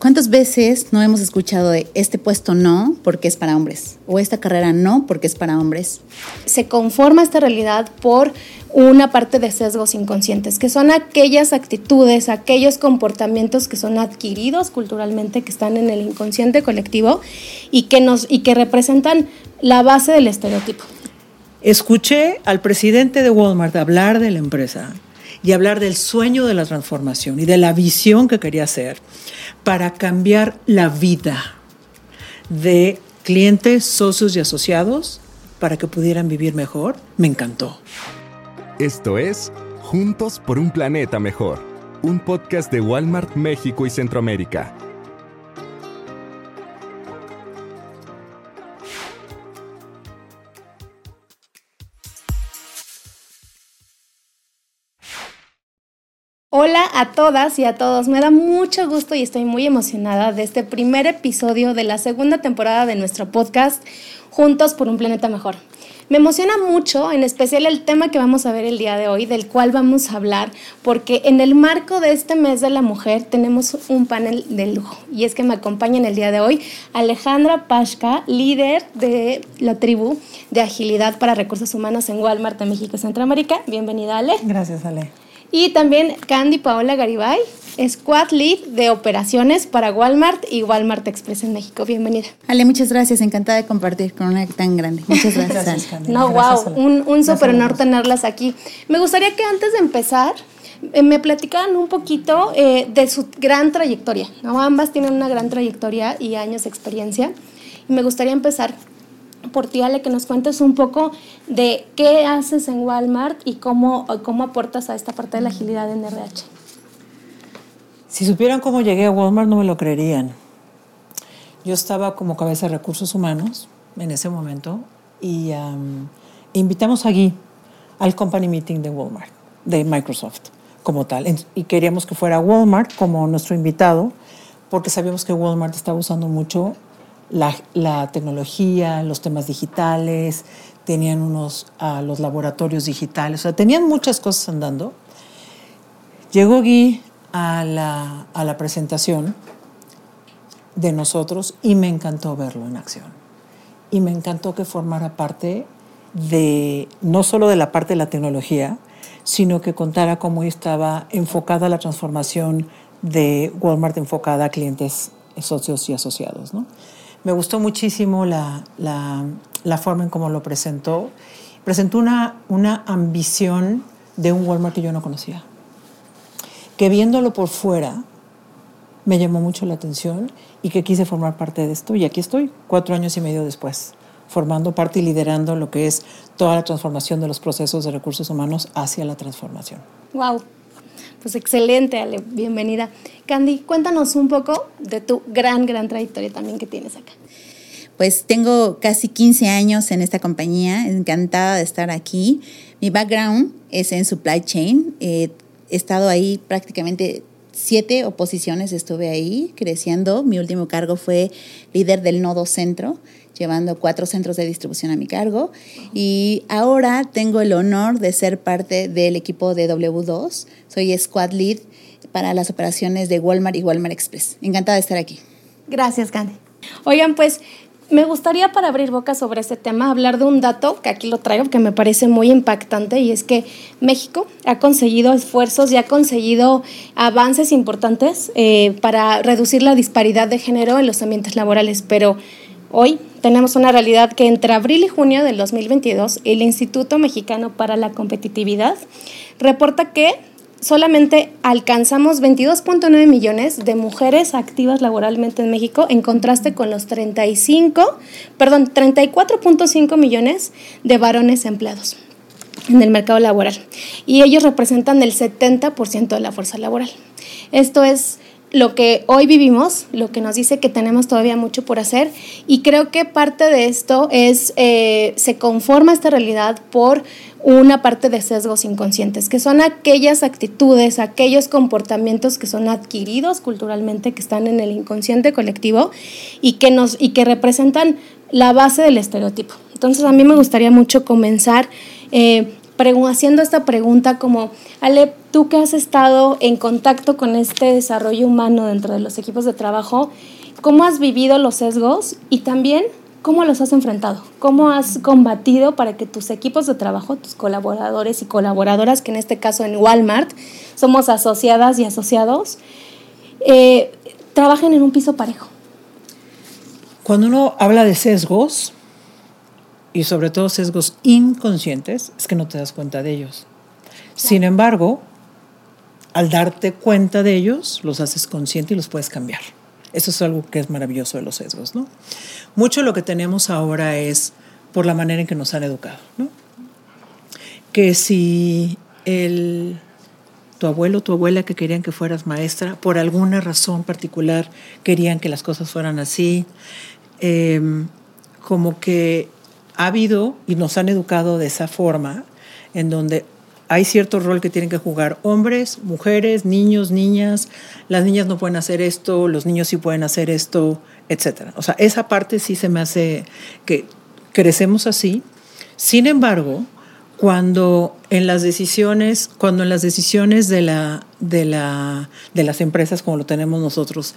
¿Cuántas veces no hemos escuchado de este puesto no porque es para hombres o esta carrera no porque es para hombres? Se conforma esta realidad por una parte de sesgos inconscientes, que son aquellas actitudes, aquellos comportamientos que son adquiridos culturalmente, que están en el inconsciente colectivo y que, nos, y que representan la base del estereotipo. Escuché al presidente de Walmart hablar de la empresa y hablar del sueño de la transformación y de la visión que quería hacer para cambiar la vida de clientes, socios y asociados para que pudieran vivir mejor, me encantó. Esto es Juntos por un Planeta Mejor, un podcast de Walmart México y Centroamérica. Hola a todas y a todos, me da mucho gusto y estoy muy emocionada de este primer episodio de la segunda temporada de nuestro podcast Juntos por un Planeta Mejor. Me emociona mucho, en especial el tema que vamos a ver el día de hoy, del cual vamos a hablar, porque en el marco de este mes de la mujer tenemos un panel de lujo. Y es que me acompaña en el día de hoy Alejandra Pashka, líder de la tribu de agilidad para recursos humanos en Walmart de México y Centroamérica. Bienvenida, Ale. Gracias, Ale. Y también Candy Paola Garibay, Squad Lead de operaciones para Walmart y Walmart Express en México. Bienvenida. Ale, muchas gracias. Encantada de compartir con una tan grande. Muchas gracias. no, wow, un, un súper honor tenerlas aquí. Me gustaría que antes de empezar eh, me platicaran un poquito eh, de su gran trayectoria. ¿no? Ambas tienen una gran trayectoria y años de experiencia. Y me gustaría empezar por ti, Ale, que nos cuentes un poco de qué haces en Walmart y cómo, cómo aportas a esta parte de la agilidad en RH. Si supieran cómo llegué a Walmart, no me lo creerían. Yo estaba como cabeza de recursos humanos en ese momento y invitamos a Guy al company meeting de Walmart, de Microsoft, como tal. Y queríamos que fuera Walmart como nuestro invitado, porque sabíamos que Walmart estaba usando mucho la, tecnología, los temas digitales, tenían unos a los laboratorios digitales, o sea, tenían muchas cosas andando. Llegó Guy a la, a la presentación de nosotros y me encantó verlo en acción. Y me encantó que formara parte de, no solo de la parte de la tecnología, sino que contara cómo estaba enfocada la transformación de Walmart enfocada a clientes, socios y asociados. ¿no? Me gustó muchísimo la, la, forma en cómo lo presentó. Presentó una, una ambición de un Walmart que yo no conocía. Que viéndolo por fuera me llamó mucho la atención y que quise formar parte de esto. Y aquí estoy, cuatro años y medio después, formando parte y liderando lo que es toda la transformación de los procesos de recursos humanos hacia la transformación. ¡Wow! Pues excelente, bienvenida. Candy, cuéntanos un poco de tu gran, gran trayectoria también que tienes acá. Pues tengo casi 15 años en esta compañía, encantada de estar aquí. Mi background es en supply chain. he estado ahí prácticamente siete oposiciones, estuve ahí creciendo. Mi último cargo fue líder del nodo centro llevando cuatro centros de distribución a mi cargo. Y ahora tengo el honor de ser parte del equipo de W2. Soy squad lead para las operaciones de Walmart y Walmart Express. Encantada de estar aquí. Gracias, Candy. Oigan, pues me gustaría para abrir boca sobre este tema hablar de un dato que aquí lo traigo que me parece muy impactante y es que México ha conseguido esfuerzos y ha conseguido avances importantes eh, para reducir la disparidad de género en los ambientes laborales, pero hoy tenemos una realidad que entre abril y junio del 2022 el Instituto Mexicano para la Competitividad reporta que solamente alcanzamos 22.9 millones de mujeres activas laboralmente en México en contraste con los 35, perdón, 34.5 millones de varones empleados en el mercado laboral y ellos representan el 70% de la fuerza laboral. Esto es lo que hoy vivimos, lo que nos dice que tenemos todavía mucho por hacer y creo que parte de esto es, eh, se conforma esta realidad por una parte de sesgos inconscientes, que son aquellas actitudes, aquellos comportamientos que son adquiridos culturalmente, que están en el inconsciente colectivo y que, nos, y que representan la base del estereotipo. Entonces a mí me gustaría mucho comenzar eh, haciendo esta pregunta como, Ale, tú que has estado en contacto con este desarrollo humano dentro de los equipos de trabajo, ¿cómo has vivido los sesgos y también cómo los has enfrentado? ¿Cómo has combatido para que tus equipos de trabajo, tus colaboradores y colaboradoras, que en este caso en Walmart somos asociadas y asociados, eh, trabajen en un piso parejo? Cuando uno habla de sesgos, y sobre todo sesgos inconscientes, es que no te das cuenta de ellos. Sin embargo, al darte cuenta de ellos, los haces consciente y los puedes cambiar. Eso es algo que es maravilloso de los sesgos, ¿no? Mucho de lo que tenemos ahora es por la manera en que nos han educado, ¿no? Que si el, tu abuelo, tu abuela que querían que fueras maestra, por alguna razón particular querían que las cosas fueran así, em, como que ha habido y nos han educado de esa forma, en donde hay cierto rol que tienen que jugar hombres, mujeres, niños, niñas. Las niñas no pueden hacer esto, los niños sí pueden hacer esto, etc. O sea, esa parte sí se me hace que crecemos así. Sin embargo, cuando en las decisiones, cuando en las decisiones de, la, de, la, de las empresas como lo tenemos nosotros,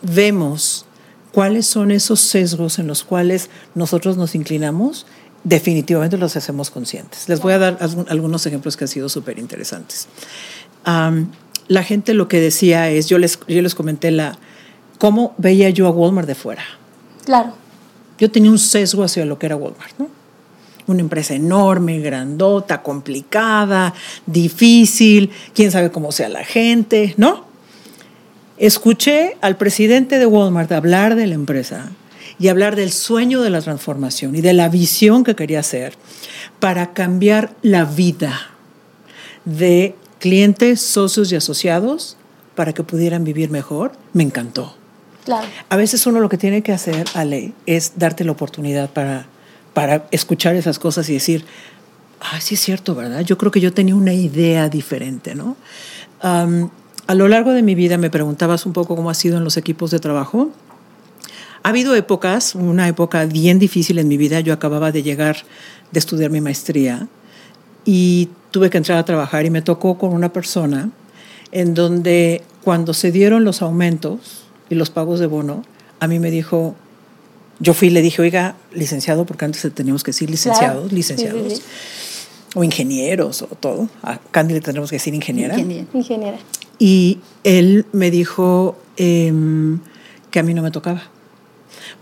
vemos cuáles son esos sesgos en los cuales nosotros nos inclinamos, definitivamente los hacemos conscientes. Les voy a dar algunos ejemplos que han sido súper interesantes. la gente lo que decía es, yo les, yo les comenté la, cómo veía yo a Walmart de fuera. Claro. Yo tenía un sesgo hacia lo que era Walmart, ¿no? Una empresa enorme, grandota, complicada, difícil, quién sabe cómo sea la gente, ¿no? Escuché al presidente de Walmart hablar de la empresa y hablar del sueño de la transformación y de la visión que quería hacer para cambiar la vida de clientes, socios y asociados para que pudieran vivir mejor, me encantó. Claro. A veces uno lo que tiene que hacer, Ale, es darte la oportunidad para, para escuchar esas cosas y decir, ah, sí es cierto, ¿verdad? Yo creo que yo tenía una idea diferente, ¿no? A lo largo de mi vida me preguntabas un poco cómo ha sido en los equipos de trabajo. Ha habido épocas, una época bien difícil en mi vida. Yo acababa de llegar de estudiar mi maestría y tuve que entrar a trabajar y me tocó con una persona en donde cuando se dieron los aumentos y los pagos de bono, a mí me dijo, yo fui y le dije, oiga, licenciado, porque antes teníamos que decir licenciados, licenciados, o ingenieros, o todo. A Candy le tendremos que decir ingeniera. Ingeniera. Y él me dijo em, que a mí no me tocaba,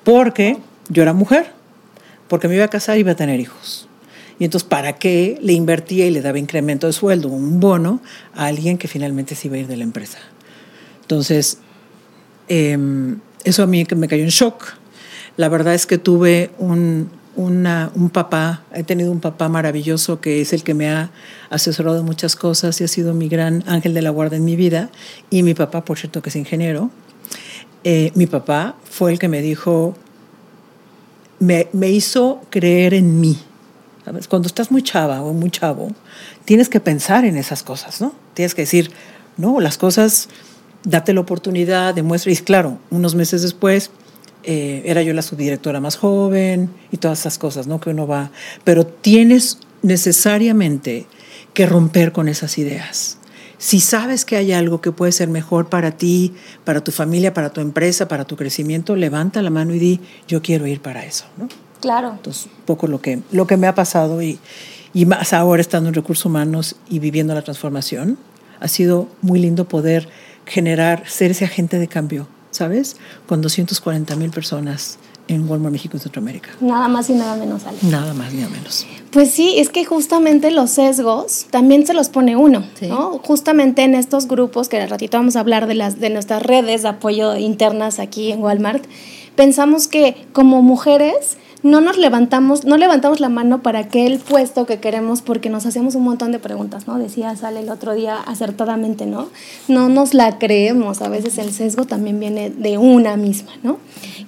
porque yo era mujer, porque me iba a casar y iba a tener hijos. Y entonces, ¿para qué le invertía y le daba incremento de sueldo, un bono, a alguien que finalmente se iba a ir de la empresa? Entonces, em, eso a mí me cayó en shock. La verdad es que tuve un, un papá, he tenido un papá maravilloso que es el que me ha asesorado en muchas cosas y ha sido mi gran ángel de la guarda en mi vida. Y mi papá, por cierto, que es ingeniero, eh, mi papá fue el que me dijo, me, me hizo creer en mí. Cuando estás muy chava o muy chavo, tienes que pensar en esas cosas, ¿no? Tienes que decir, no, las cosas, date la oportunidad, demuestra. Y claro, unos meses después eh, era yo la subdirectora más joven y todas esas cosas, ¿no? Que uno va, pero tienes necesariamente que romper con esas ideas. Si sabes que hay algo que puede ser mejor para ti, para tu familia, para tu empresa, para tu crecimiento, levanta la mano y di, yo quiero ir para eso, ¿no? Claro. Entonces, un poco lo que, lo que me ha pasado y, y más ahora estando en recursos humanos y viviendo la transformación, ha sido muy lindo poder generar, ser ese agente de cambio ¿sabes? Con 240 mil personas en Walmart México y Centroamérica. Nada más y nada menos, Ale. Nada más ni nada menos. Pues sí, es que justamente los sesgos también se los pone uno, ¿no? Justamente en estos grupos, que al ratito vamos a hablar de, las, de nuestras redes de apoyo internas aquí en Walmart, pensamos que como mujeres no nos levantamos, no levantamos la mano para aquel puesto que queremos porque nos hacemos un montón de preguntas, ¿no? Decía Sale el otro día acertadamente, ¿no? No nos la creemos, a veces el sesgo también viene de una misma, ¿no?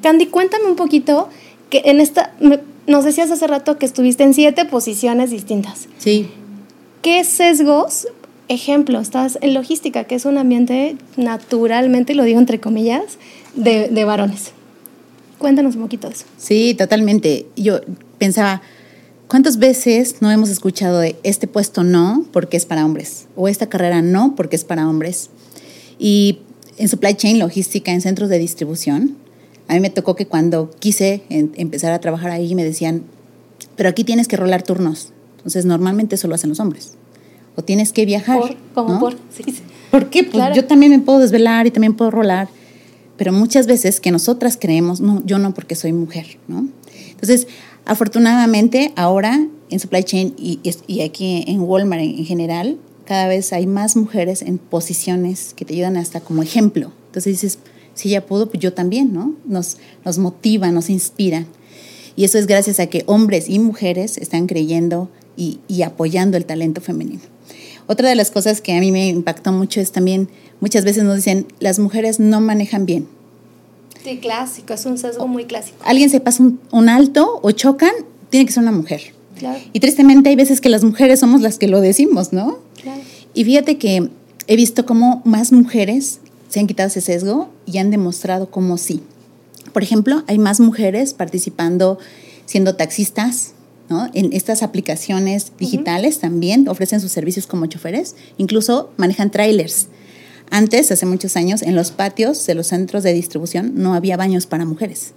Candy, cuéntame un poquito que en esta, nos decías hace rato que estuviste en siete posiciones distintas. Sí. ¿Qué sesgos ejemplo, estás en logística, que es un ambiente naturalmente, lo digo entre comillas, de, de varones. Cuéntanos un poquito eso. Sí, totalmente. Yo pensaba, ¿Cuántas veces no hemos escuchado de este puesto no porque es para hombres? O esta carrera no porque es para hombres. Y en supply chain, logística, en centros de distribución, a mí me tocó que cuando quise empezar a trabajar ahí me decían, pero aquí tienes que rolar turnos. Entonces normalmente eso lo hacen los hombres. O tienes que viajar. Por, como por. Sí, ¿Por qué? Pues yo también me puedo desvelar y también puedo rolar. Pero muchas veces que nosotras creemos, no, yo no porque soy mujer, ¿no? Entonces, afortunadamente ahora en supply chain y, y aquí en Walmart en, general, cada vez hay más mujeres en posiciones que te ayudan hasta como ejemplo. Entonces dices, si ella pudo, pues yo también, ¿no? Nos, nos motiva, nos inspira. Y eso es gracias a que hombres y mujeres están creyendo y, y apoyando el talento femenino. Otra de las cosas que a mí me impactó mucho es también, muchas veces nos dicen, las mujeres no manejan bien. Sí, clásico, es un sesgo muy clásico. Alguien se pasa un, alto o chocan, tiene que ser una mujer. Claro. Y tristemente hay veces que las mujeres somos las que lo decimos, ¿no? Claro. Y fíjate que he visto cómo más mujeres se han quitado ese sesgo y han demostrado cómo sí. Por ejemplo, hay más mujeres participando siendo taxistas, ¿no? En estas aplicaciones digitales también ofrecen sus servicios como choferes, incluso manejan trailers. Antes, hace muchos años, en los patios de los centros de distribución no había baños para mujeres.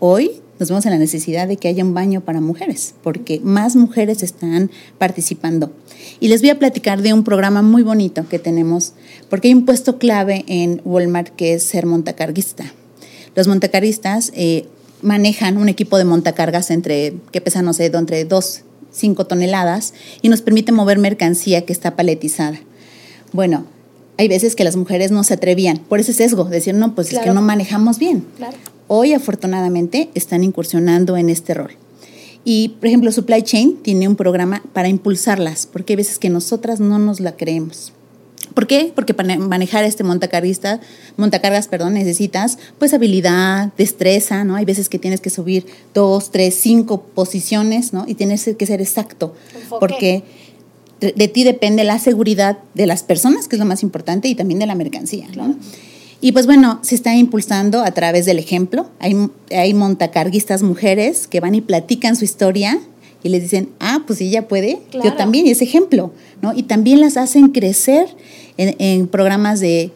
Hoy nos vemos en la necesidad de que haya un baño para mujeres, porque más mujeres están participando. Y les voy a platicar de un programa muy bonito que tenemos, porque hay un puesto clave en Walmart que es ser montacarguista. Los montacarguistas eh, manejan un equipo de montacargas entre, que pesa, no sé, entre 2, 5 toneladas y nos permite mover mercancía que está paletizada. Bueno, hay veces que las mujeres no se atrevían por ese sesgo, decir, no, pues es que no manejamos bien. Claro. Hoy, afortunadamente, están incursionando en este rol. Y, por ejemplo, Supply Chain tiene un programa para impulsarlas, porque hay veces que nosotras no nos la creemos. ¿Por qué? Porque para manejar este montacarguista, montacargas, perdón, necesitas pues habilidad, destreza, ¿no? Hay veces que tienes que subir dos, tres, cinco posiciones, ¿no? Y tienes que ser exacto. Porque de, ti depende la seguridad de las personas, que es lo más importante, y también de la mercancía, ¿no? Y pues bueno, se está impulsando a través del ejemplo. Hay, hay montacarguistas mujeres que van y platican su historia y les dicen, ah, pues ella puede, yo también, y es ejemplo, ¿no? Y también las hacen crecer en, programas de,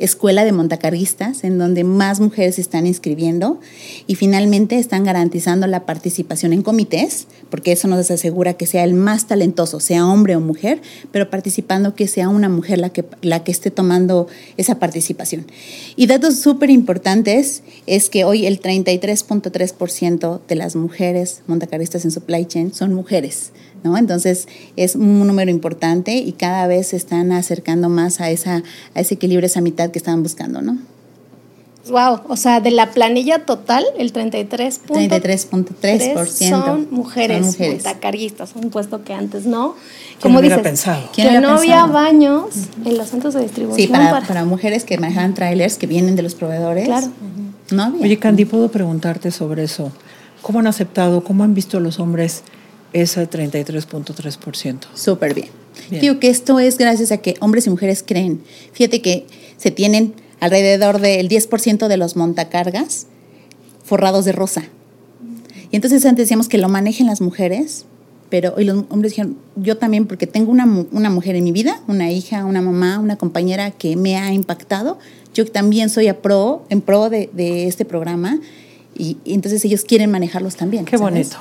escuela de montacarguistas, en donde más mujeres se están inscribiendo y finalmente están garantizando la participación en comités, porque eso nos asegura que sea el más talentoso, sea hombre o mujer, pero participando que sea una mujer la que, la que esté tomando esa participación. Y datos súper importantes es que hoy el 33.3% de las mujeres montacarguistas en supply chain son mujeres. Entonces es un número importante y cada vez se están acercando más a, esa, a ese equilibrio, esa mitad que estaban buscando, ¿no? Wow, o sea, de la planilla total, el 33.3% son mujeres, son mujeres. un puesto que antes no. Como dices, pensado? que no había baños en los centros de distribución. Sí, para, mujeres que manejan trailers que vienen de los proveedores. Claro. No había. Oye, Candy, ¿puedo preguntarte sobre eso? ¿Cómo han aceptado, cómo han visto los hombres ese 33.3%. Súper bien. Digo que esto es gracias a que hombres y mujeres creen. Fíjate que se tienen alrededor del 10% de los montacargas forrados de rosa. Y entonces antes decíamos que lo manejen las mujeres, pero hoy los hombres dijeron, yo también, porque tengo una, una, mujer en mi vida, una hija, una mamá, una compañera que me ha impactado, yo también soy a pro, en pro de, de este programa, y, entonces ellos quieren manejarlos también. Qué bonito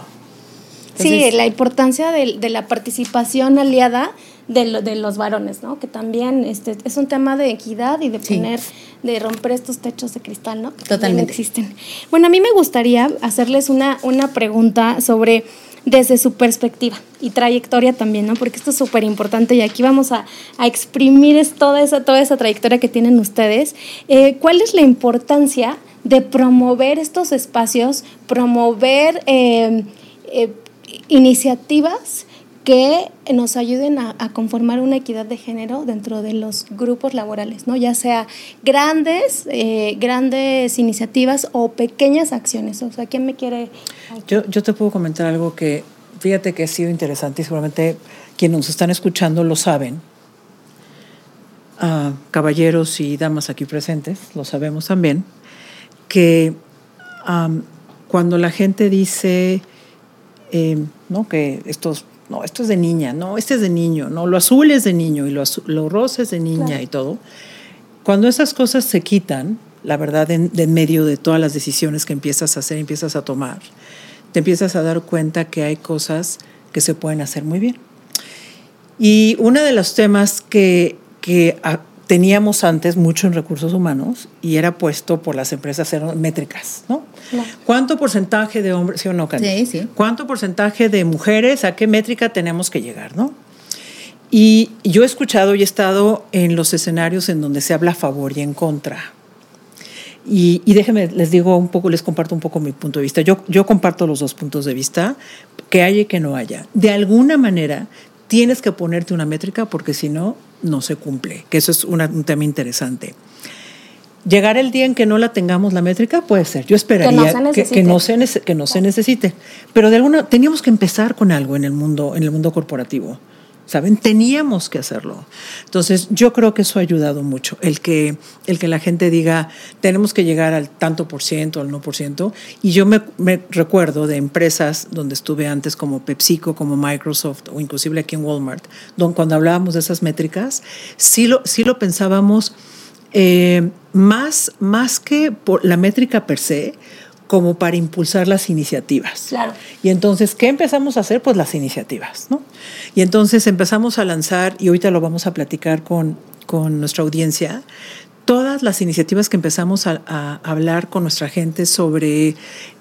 sí, la importancia de, la participación aliada de, de, los varones, ¿no? Que también este, es un tema de equidad y de poner, de romper estos techos de cristal, ¿no? Que Totalmente. existen. Bueno, a mí me gustaría hacerles una, una pregunta sobre desde su perspectiva y trayectoria también, ¿no? Porque esto es súper importante y aquí vamos a, exprimir toda, esa, toda esa trayectoria que tienen ustedes. Eh, ¿Cuál es la importancia de promover estos espacios, promover... Eh, eh, iniciativas que nos ayuden a, conformar una equidad de género dentro de los grupos laborales, ¿no? Ya sea grandes, eh, grandes iniciativas o pequeñas acciones. O sea, ¿quién me quiere? Yo, yo te puedo comentar algo que, fíjate que ha sido interesante y seguramente quienes nos están escuchando lo saben. Ah, caballeros y damas aquí presentes, lo sabemos también, que cuando la gente dice eh, ¿no? Que estos, no, esto es de niña, no, este es de niño, no, lo azul es de niño y lo, lo rosa es de niña y todo. Cuando esas cosas se quitan, la verdad, en, de en medio de todas las decisiones que empiezas a hacer, empiezas a tomar, te empiezas a dar cuenta que hay cosas que se pueden hacer muy bien. Y uno de los temas que, que teníamos antes mucho en recursos humanos y era puesto por las empresas métricas, ¿no? ¿Cuánto porcentaje de hombres, sí o no, Sí, sí. ¿Cuánto porcentaje de mujeres, a qué métrica tenemos que llegar, no? Y yo he escuchado y he estado en los escenarios en donde se habla a favor y en contra. Y, y déjenme, les digo un poco, les comparto un poco mi punto de vista. Yo, yo comparto los dos puntos de vista, que haya y que no haya. De alguna manera, tienes que ponerte una métrica porque si no, no se cumple, que eso es una, un tema interesante. Llegar el día en que no la tengamos la métrica puede ser. Yo esperaría que no se, que, que no, se, que no se necesite, pero de alguna teníamos que empezar con algo en el mundo en el mundo corporativo. ¿Saben? Teníamos que hacerlo. Entonces, yo creo que eso ha ayudado mucho. El que, el que la gente diga, tenemos que llegar al tanto por ciento, al no por ciento. Y yo me, recuerdo de empresas donde estuve antes, como PepsiCo, como Microsoft, o inclusive aquí en Walmart, donde cuando hablábamos de esas métricas, sí lo, sí lo pensábamos eh, más, más que por la métrica per se, como para impulsar las iniciativas. Claro. Y entonces, ¿qué empezamos a hacer? Pues las iniciativas, ¿no? Y entonces empezamos a lanzar, y ahorita lo vamos a platicar con, con nuestra audiencia, todas las iniciativas que empezamos a, a hablar con nuestra gente sobre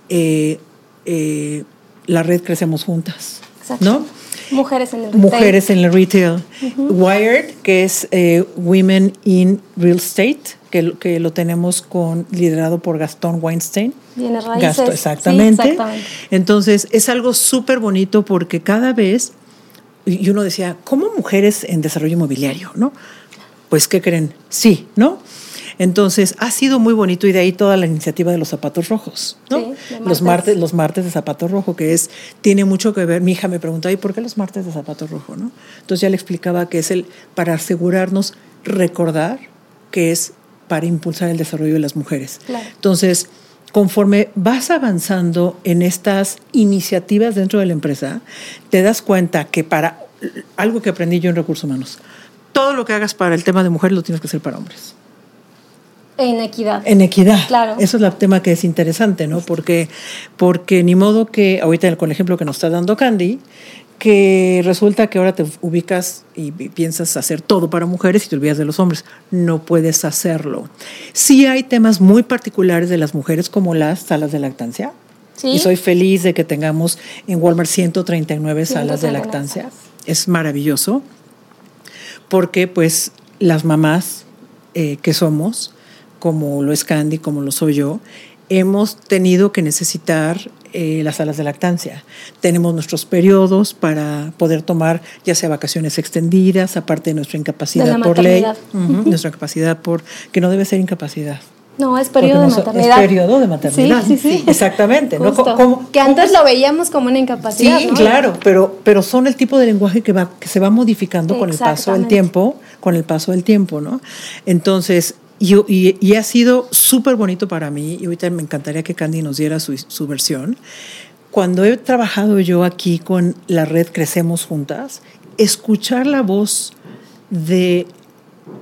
eh, eh, la red Crecemos Juntas, Exacto. ¿no? Mujeres en el retail. Mujeres en el retail. Uh -huh. Wired, que es eh, Women in Real Estate, que, que, lo tenemos con, liderado por Gastón Weinstein. Viene raíces. Gasto, exactamente. Sí, exactamente. Entonces, es algo súper bonito porque cada vez, y uno decía, ¿cómo mujeres en desarrollo inmobiliario? ¿no? Pues, ¿qué creen? Sí, ¿no? Entonces, ha sido muy bonito y de ahí toda la iniciativa de los zapatos rojos, ¿no? Sí, martes. Los martes, los martes de zapato rojo, que es, tiene mucho que ver, mi hija me preguntaba, ¿y por qué los martes de zapato rojo, no? Entonces ya le explicaba que es el, para asegurarnos, recordar que es para impulsar el desarrollo de las mujeres. Claro. Entonces, conforme vas avanzando en estas iniciativas dentro de la empresa, te das cuenta que para algo que aprendí yo en recursos humanos, todo lo que hagas para el tema de mujeres lo tienes que hacer para hombres. En equidad. En equidad. Claro. Eso es el tema que es interesante, ¿no? Porque, porque ni modo que, ahorita con el ejemplo que nos está dando Candy, que resulta que ahora te ubicas y piensas hacer todo para mujeres y te olvidas de los hombres. No puedes hacerlo. Sí hay temas muy particulares de las mujeres como las salas de lactancia. ¿Sí? Y soy feliz de que tengamos en Walmart 139 salas de lactancia. Es maravilloso porque pues las mamás eh, que somos, como lo es Candy, como lo soy yo, hemos tenido que necesitar eh, las salas de lactancia. Tenemos nuestros periodos para poder tomar ya sea vacaciones extendidas, aparte de nuestra incapacidad de por ley, uh -huh. nuestra capacidad por, que no debe ser incapacidad. No, es periodo de maternidad. Es periodo de maternidad. Sí, sí, sí. Exactamente. ¿no? ¿Cómo, que antes lo veíamos como una incapacidad. Sí, ¿no? claro, pero, pero son el tipo de lenguaje que, va, que se va modificando con el paso del tiempo, con el paso del tiempo, ¿no? Entonces, y, ha sido súper bonito para mí, y ahorita me encantaría que Candy nos diera su, su, versión. Cuando he trabajado yo aquí con la red Crecemos Juntas, escuchar la voz de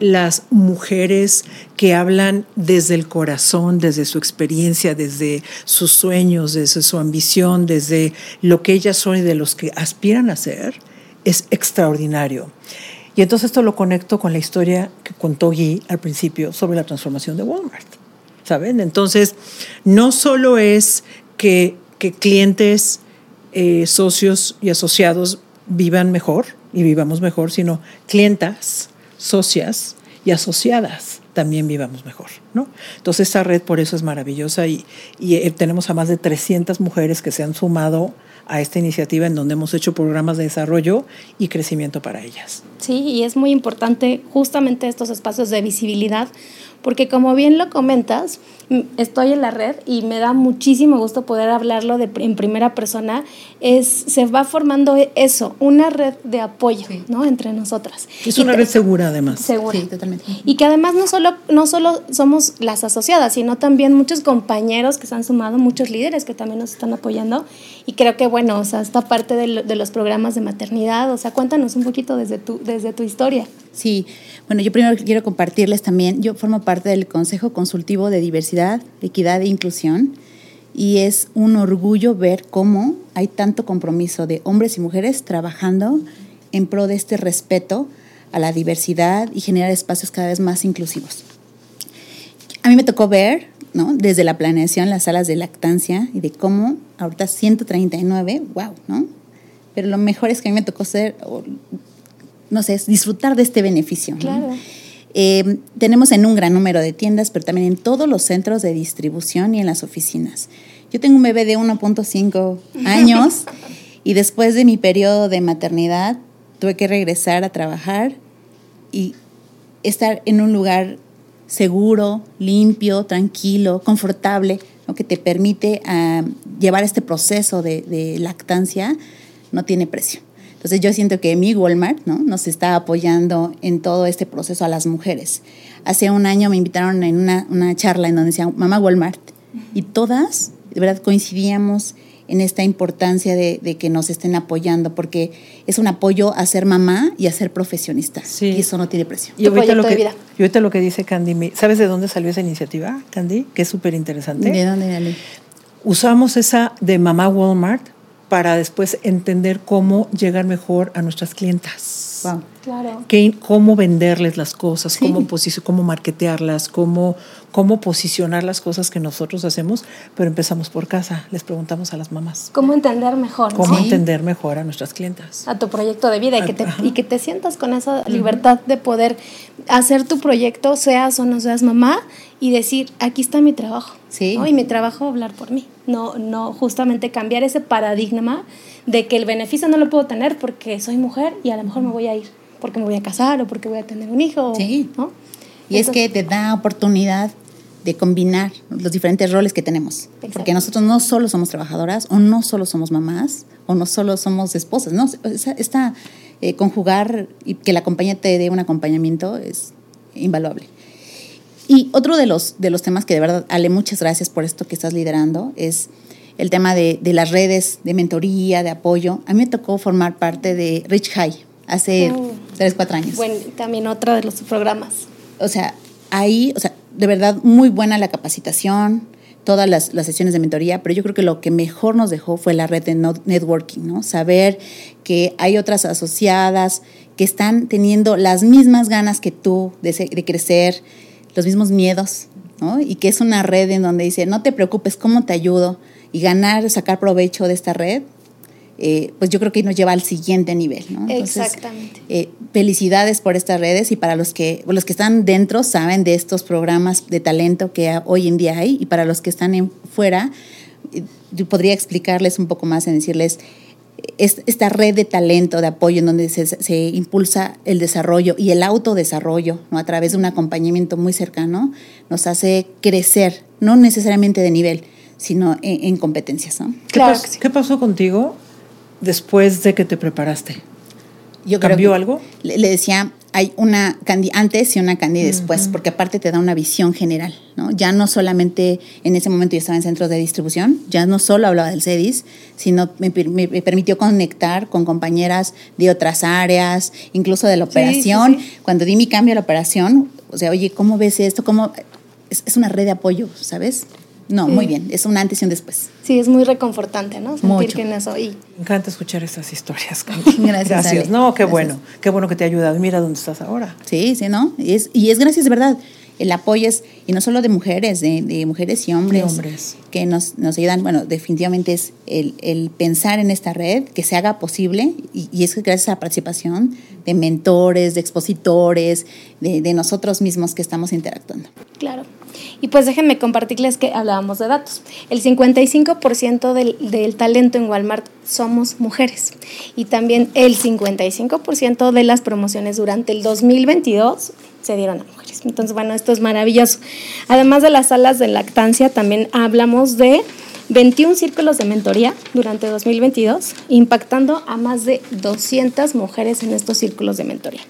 las mujeres que hablan desde el corazón, desde su experiencia, desde sus sueños, desde su ambición, desde lo que ellas son y de los que aspiran a ser, es extraordinario. Y entonces esto lo conecto con la historia que contó Guy al principio sobre la transformación de Walmart. ¿Saben? Entonces, no solo es que, que clientes, eh, socios y asociados vivan mejor y vivamos mejor, sino clientas, socias y asociadas también vivamos mejor, ¿no? Entonces esta red por eso es maravillosa y, y eh, tenemos a más de 300 mujeres que se han sumado a esta iniciativa en donde hemos hecho programas de desarrollo y crecimiento para ellas. Sí, y es muy importante justamente estos espacios de visibilidad porque como bien lo comentas, estoy en la red y me da muchísimo gusto poder hablarlo de, en primera persona, es, se va formando eso, una red de apoyo ¿no? entre nosotras. Es una red segura además. Segura. Sí, totalmente. Y que además no solo, no solo somos las asociadas, sino también muchos compañeros que se han sumado, muchos líderes que también nos están apoyando. Y creo que, bueno, o sea, esta parte de, de los programas de maternidad, o sea, cuéntanos un poquito desde tu, desde tu historia. Sí, bueno, yo primero quiero compartirles también, yo formo parte del Consejo Consultivo de Diversidad, Equidad e Inclusión y es un orgullo ver cómo hay tanto compromiso de hombres y mujeres trabajando en pro de este respeto a la diversidad y generar espacios cada vez más inclusivos. A mí me tocó ver, ¿no? Desde la planeación, las salas de lactancia y de cómo ahorita 139, wow, ¿no? Pero lo mejor es que a mí me tocó ser, no sé, disfrutar de este beneficio. Claro. Eh, tenemos en un gran número de tiendas, pero también en todos los centros de distribución y en las oficinas. Yo tengo un bebé de 1.5 años y después de mi periodo de maternidad tuve que regresar a trabajar y estar en un lugar seguro, limpio, tranquilo, confortable, lo que te permite uh, llevar este proceso de, de lactancia, no tiene precio. Entonces yo siento que mi Walmart ¿no? nos está apoyando en todo este proceso a las mujeres. Hace un año me invitaron en una, una charla en donde decía Mamá Walmart y todas, de verdad, coincidíamos en esta importancia de, de, que nos estén apoyando, porque es un apoyo a ser mamá y a ser profesionista. Sí. Y eso no tiene precio. Y ahorita, lo que, y ahorita lo que dice Candy, ¿sabes de dónde salió esa iniciativa, Candy? Que es súper interesante. ¿De dónde, Ale? Usamos esa de Mamá Walmart para después entender cómo llegar mejor a nuestras clientas. Wow. Claro. Que, cómo venderles las cosas, sí. cómo, cómo marketearlas, cómo, cómo posicionar las cosas que nosotros hacemos, pero empezamos por casa, les preguntamos a las mamás. Cómo entender mejor. Cómo ¿sí? entender mejor a nuestras clientas. A tu proyecto de vida y que te, y que te sientas con esa libertad de poder hacer tu proyecto, seas o no seas mamá, y decir, aquí está mi trabajo. Sí. ¿no? Y mi trabajo hablar por mí. No, no justamente cambiar ese paradigma de que el beneficio no lo puedo tener porque soy mujer y a lo mejor me voy a ir porque me voy a casar o porque voy a tener un hijo. Sí. ¿no? Y Entonces, es que te da oportunidad de combinar los diferentes roles que tenemos. Exacto. Porque nosotros no solo somos trabajadoras, o no solo somos mamás, o no solo somos esposas, ¿no? Esta eh, conjugar y que la compañía te dé un acompañamiento es invaluable. Y otro de los, de los temas que de verdad, Ale, muchas gracias por esto que estás liderando, es el tema de, de las redes de mentoría, de apoyo. A mí me tocó formar parte de Rich High hace oh, tres, cuatro años. Bueno, también otro de los programas. O sea, ahí, o sea, de verdad muy buena la capacitación, todas las, las, sesiones de mentoría, pero yo creo que lo que mejor nos dejó fue la red de networking, ¿no? Saber que hay otras asociadas que están teniendo las mismas ganas que tú de, de crecer, los mismos miedos, ¿no? Y que es una red en donde dice, no te preocupes, ¿cómo te ayudo? Y ganar, sacar provecho de esta red, eh, pues yo creo que nos lleva al siguiente nivel, ¿no? Entonces, Exactamente. Eh, felicidades por estas redes y para los que, los que están dentro saben de estos programas de talento que hoy en día hay y para los que están en, fuera, yo podría explicarles un poco más en decirles, esta red de talento, de apoyo, en donde se, se, impulsa el desarrollo y el autodesarrollo ¿no? a través de un acompañamiento muy cercano, nos hace crecer, no necesariamente de nivel, sino en, en competencias. ¿no? ¿Qué, claro pas, sí. ¿Qué pasó contigo después de que te preparaste? Yo ¿Cambió creo algo? Le, le, decía, hay una Candy antes y una Candy después, uh -huh. porque aparte te da una visión general, ¿no? Ya no solamente en ese momento yo estaba en centros de distribución, ya no solo hablaba del CEDIS, sino me, me, me permitió conectar con compañeras de otras áreas, incluso de la operación. Sí, sí, sí. Cuando di mi cambio a la operación, o sea, oye, ¿cómo ves esto? ¿Cómo? Es, es una red de apoyo, ¿sabes? No, sí. muy bien. Es un antes y un después. Sí, es muy reconfortante, ¿no? Sentir Mucho. que en eso. Y... Me encanta escuchar estas historias. gracias. Gracias. Ale. No, qué gracias. bueno. Qué bueno que te ha ayudado. Mira dónde estás ahora. Sí, sí, ¿no? Y es, y es gracias de verdad. El apoyo es, y no solo de mujeres, de, de mujeres y hombres, de hombres, que nos, nos ayudan. Bueno, definitivamente es el, el, pensar en esta red, que se haga posible, y, y es gracias a la participación de mentores, de expositores, de, de nosotros mismos que estamos interactuando. Claro. Y pues déjenme compartirles que hablábamos de datos. El 55% del, del talento en Walmart somos mujeres y también el 55% de las promociones durante el 2022 se dieron a mujeres. Entonces, bueno, esto es maravilloso. Además de las salas de lactancia, también hablamos de 21 círculos de mentoría durante 2022, impactando a más de 200 mujeres en estos círculos de mentoría.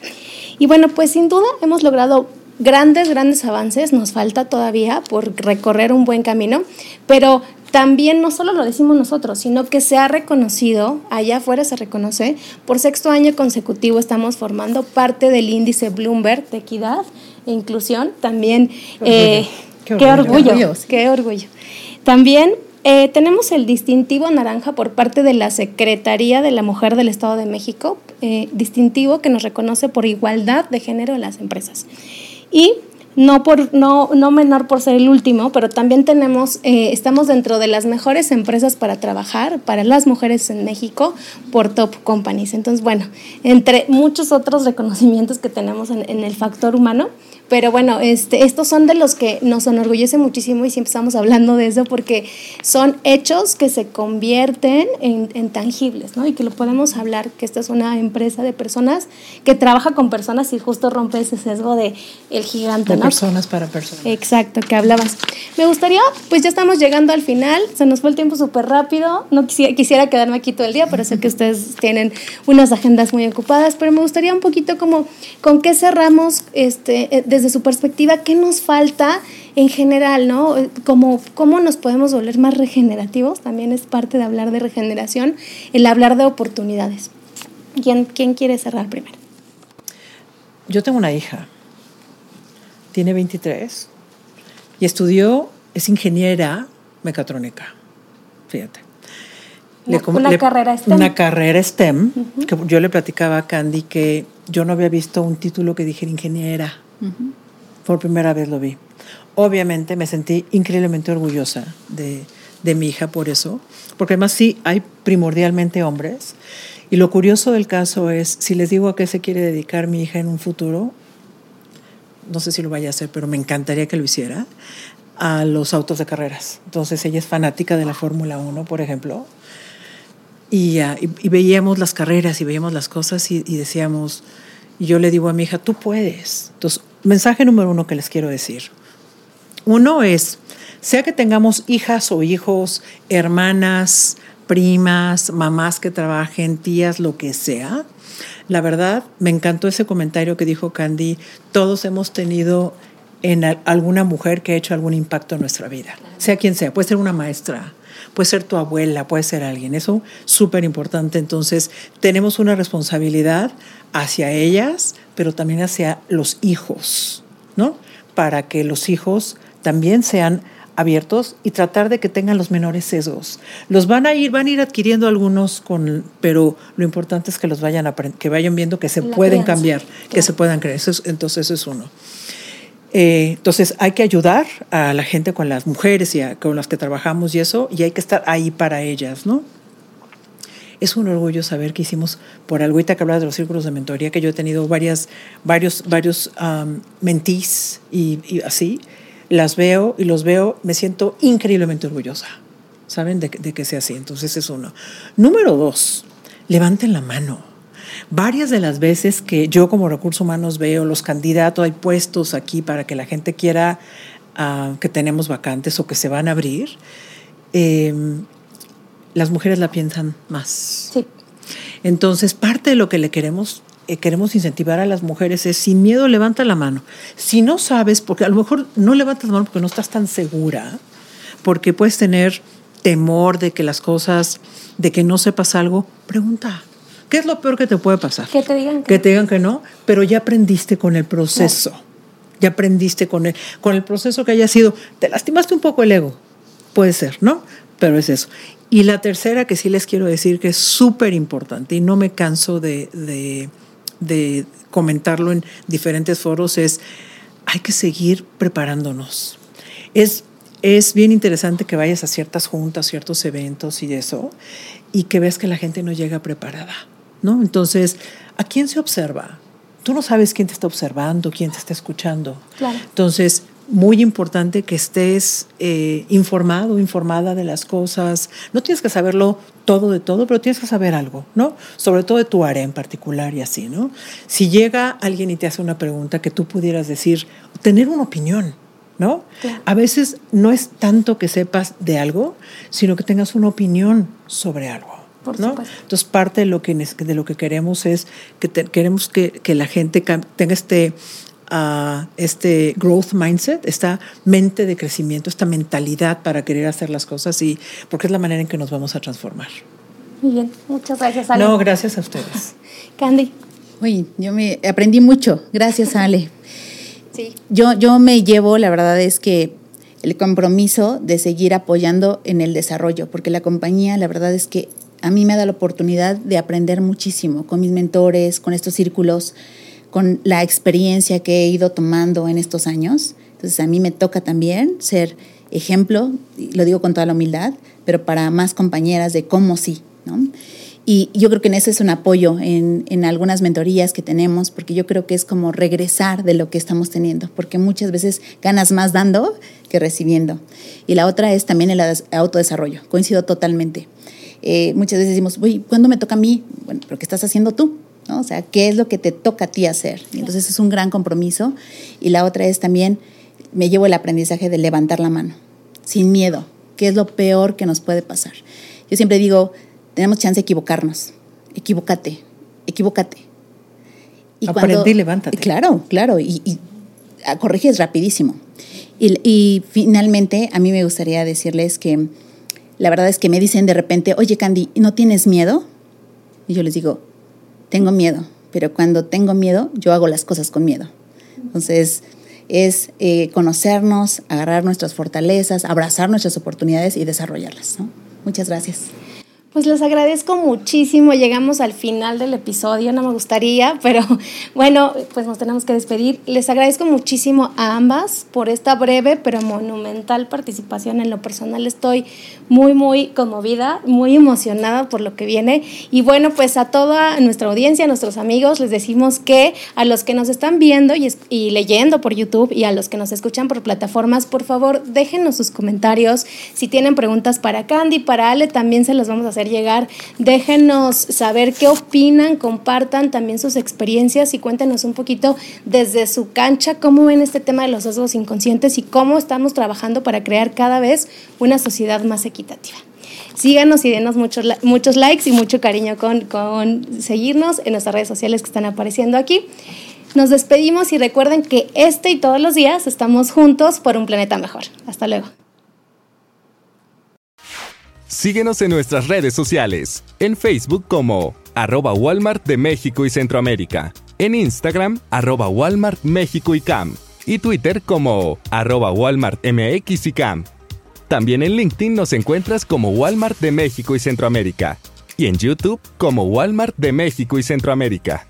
Y bueno, pues sin duda hemos logrado grandes, grandes avances, nos falta todavía por recorrer un buen camino, pero también no solo lo decimos nosotros, sino que se ha reconocido, allá afuera se reconoce, por sexto año consecutivo estamos formando parte del índice Bloomberg de equidad e inclusión, también qué orgullo, eh, qué orgullo. También eh, tenemos el distintivo naranja por parte de la Secretaría de la Mujer del Estado de México, eh, distintivo que nos reconoce por igualdad de género en las empresas. Y no, por, no, no menor por ser el último, pero también tenemos, eh, estamos dentro de las mejores empresas para trabajar para las mujeres en México por Top Companies. Entonces, bueno, entre muchos otros reconocimientos que tenemos en, en el factor humano, pero bueno, este, estos son de los que nos enorgullece muchísimo y siempre estamos hablando de eso porque son hechos que se convierten en, tangibles, ¿no? Y que lo podemos hablar, que esta es una empresa de personas que trabaja con personas y justo rompe ese sesgo de el gigante, de personas para personas. Exacto, que hablabas. Me gustaría, pues ya estamos llegando al final, se nos fue el tiempo súper rápido, no quisiera, quisiera quedarme aquí todo el día, pero sé que ustedes tienen unas agendas muy ocupadas, pero me gustaría un poquito como con qué cerramos este, eh, desde desde su perspectiva, ¿qué nos falta en general, ¿no? Como, ¿Cómo nos podemos volver más regenerativos? También es parte de hablar de regeneración, el hablar de oportunidades. ¿Quién, quién quiere cerrar primero? Yo tengo una hija, tiene 23 y estudió, es ingeniera mecatrónica, fíjate. una, carrera STEM. Una carrera STEM, que yo le platicaba a Candy que yo no había visto un título que dijera ingeniera. Por primera vez lo vi. Obviamente me sentí increíblemente orgullosa de, de mi hija por eso, porque además sí hay primordialmente hombres. Y lo curioso del caso es, si les digo a qué se quiere dedicar mi hija en un futuro, no sé si lo vaya a hacer, pero me encantaría que lo hiciera, a los autos de carreras. Entonces ella es fanática de la Fórmula 1, por ejemplo, y, y, veíamos las carreras y veíamos las cosas y, y decíamos, y yo le digo a mi hija, tú puedes. Entonces, mensaje número uno que les quiero decir. Uno es, sea que tengamos hijas o hijos, hermanas, primas, mamás que trabajen, tías, lo que sea. La verdad, me encantó ese comentario que dijo Candy. Todos hemos tenido en alguna mujer que ha hecho algún impacto en nuestra vida, sea quien sea. Puede ser una maestra, puede ser tu abuela, puede ser alguien. Eso súper importante. Entonces, tenemos una responsabilidad hacia ellas, pero también hacia los hijos, ¿no? Para que los hijos también sean abiertos y tratar de que tengan los menores sesgos. Los van a ir, van a ir adquiriendo algunos con, pero lo importante es que los vayan que vayan viendo que se pueden cambiar, que se puedan creer. entonces eso es uno. Eh, entonces hay que ayudar a la gente con las mujeres y con las que trabajamos y eso, y hay que estar ahí para ellas, ¿no? Es un orgullo saber que hicimos, por algo, que hablaba de los círculos de mentoría, que yo he tenido varias, varios, varios mentís y, así, las veo y los veo, me siento increíblemente orgullosa, ¿saben? De, de que sea así. Entonces es uno. Número dos, levanten la mano Varias de las veces que yo como recursos humanos veo los candidatos, hay puestos aquí para que la gente quiera ah, que tenemos vacantes o que se van a abrir, em, las mujeres la piensan más. Sí. Entonces, parte de lo que le queremos eh, queremos incentivar a las mujeres es sin miedo levanta la mano. Si no sabes, porque a lo mejor no levantas la mano porque no estás tan segura, porque puedes tener temor de que las cosas, de que no sepas algo, pregunta. ¿Qué es lo peor que te puede pasar? Que te digan que, que te digan que no, pero ya aprendiste con el proceso. Ya aprendiste con el, con el proceso que haya sido. Te lastimaste un poco el ego. Puede ser, ¿no? Pero es eso. Y la tercera que sí les quiero decir que es súper importante y no me canso de, de, de comentarlo en diferentes foros es hay que seguir preparándonos. Es es bien interesante que vayas a ciertas juntas, ciertos eventos y eso, y que ves que la gente no llega preparada. ¿No? Entonces, ¿a quién se observa? Tú no sabes quién te está observando, quién te está escuchando. Entonces, muy importante que estés eh, informado, informada de las cosas. No tienes que saberlo todo de todo, pero tienes que saber algo, ¿no? Sobre todo de tu área en particular y así, ¿no? Si llega alguien y te hace una pregunta que tú pudieras decir, tener una opinión, ¿no? A veces no es tanto que sepas de algo, sino que tengas una opinión sobre algo. ¿No? Entonces parte de lo que, de lo que queremos es que queremos que, que, la gente tenga este este growth mindset, esta mente de crecimiento, esta mentalidad para querer hacer las cosas y porque es la manera en que nos vamos a transformar. Muy bien, muchas gracias, Ale. No, gracias a ustedes. Candy. Oye, yo me aprendí mucho, gracias, Ale. Sí. Yo, yo me llevo, la verdad es que el compromiso de seguir apoyando en el desarrollo, porque la compañía, la verdad es que a mí me da la oportunidad de aprender muchísimo con mis mentores, con estos círculos con la experiencia que he ido tomando en estos años. Entonces a mí me toca también ser ejemplo, lo digo con toda la humildad, pero para más compañeras de cómo sí, ¿no? Y yo creo que en eso es un apoyo en, en, algunas mentorías que tenemos, porque yo creo que es como regresar de lo que estamos teniendo, porque muchas veces ganas más dando que recibiendo. Y la otra es también el autodesarrollo, coincido totalmente. Eh, muchas veces decimos, uy, ¿cuándo me toca a mí? Bueno, pero ¿qué estás haciendo tú? ¿no? O sea, ¿qué es lo que te toca a ti hacer? Entonces es un gran compromiso. Y la otra es también, me llevo el aprendizaje de levantar la mano, sin miedo, ¿Qué es lo peor que nos puede pasar. Yo siempre digo, tenemos chance de equivocarnos, equivócate, equivócate. Y Aprende y levántate. Claro, claro, y, y corriges rapidísimo. Y, y, finalmente, a mí me gustaría decirles que la verdad es que me dicen de repente, oye Candy, ¿no tienes miedo? Y yo les digo, tengo miedo, pero cuando tengo miedo, yo hago las cosas con miedo. Entonces, es eh, conocernos, agarrar nuestras fortalezas, abrazar nuestras oportunidades y desarrollarlas. Muchas gracias. Pues les agradezco muchísimo. Llegamos al final del episodio, no me gustaría, pero bueno, pues nos tenemos que despedir. Les agradezco muchísimo a ambas por esta breve pero monumental participación. En lo personal estoy muy, muy conmovida, muy emocionada por lo que viene. Y bueno, pues a toda nuestra audiencia, a nuestros amigos, les decimos que a los que nos están viendo y, y leyendo por YouTube y a los que nos escuchan por plataformas, por favor, déjenos sus comentarios. Si tienen preguntas para Candy, para Ale, también se las vamos a llegar. Déjenos saber qué opinan, compartan también sus experiencias y cuéntenos un poquito desde su cancha cómo ven este tema de los sesgos inconscientes y cómo estamos trabajando para crear cada vez una sociedad más equitativa. Síganos y denos muchos, muchos likes y mucho cariño con, con seguirnos en nuestras redes sociales que están apareciendo aquí. Nos despedimos y recuerden que este y todos los días estamos juntos por un planeta mejor. Hasta luego. Síguenos en nuestras redes sociales, en Facebook como arroba Walmart de México y Centroamérica, en Instagram arroba Walmart México y Cam, y Twitter como arroba Walmart MX y Cam. También en LinkedIn nos encuentras como Walmart de México y Centroamérica, y en YouTube como Walmart de México y Centroamérica.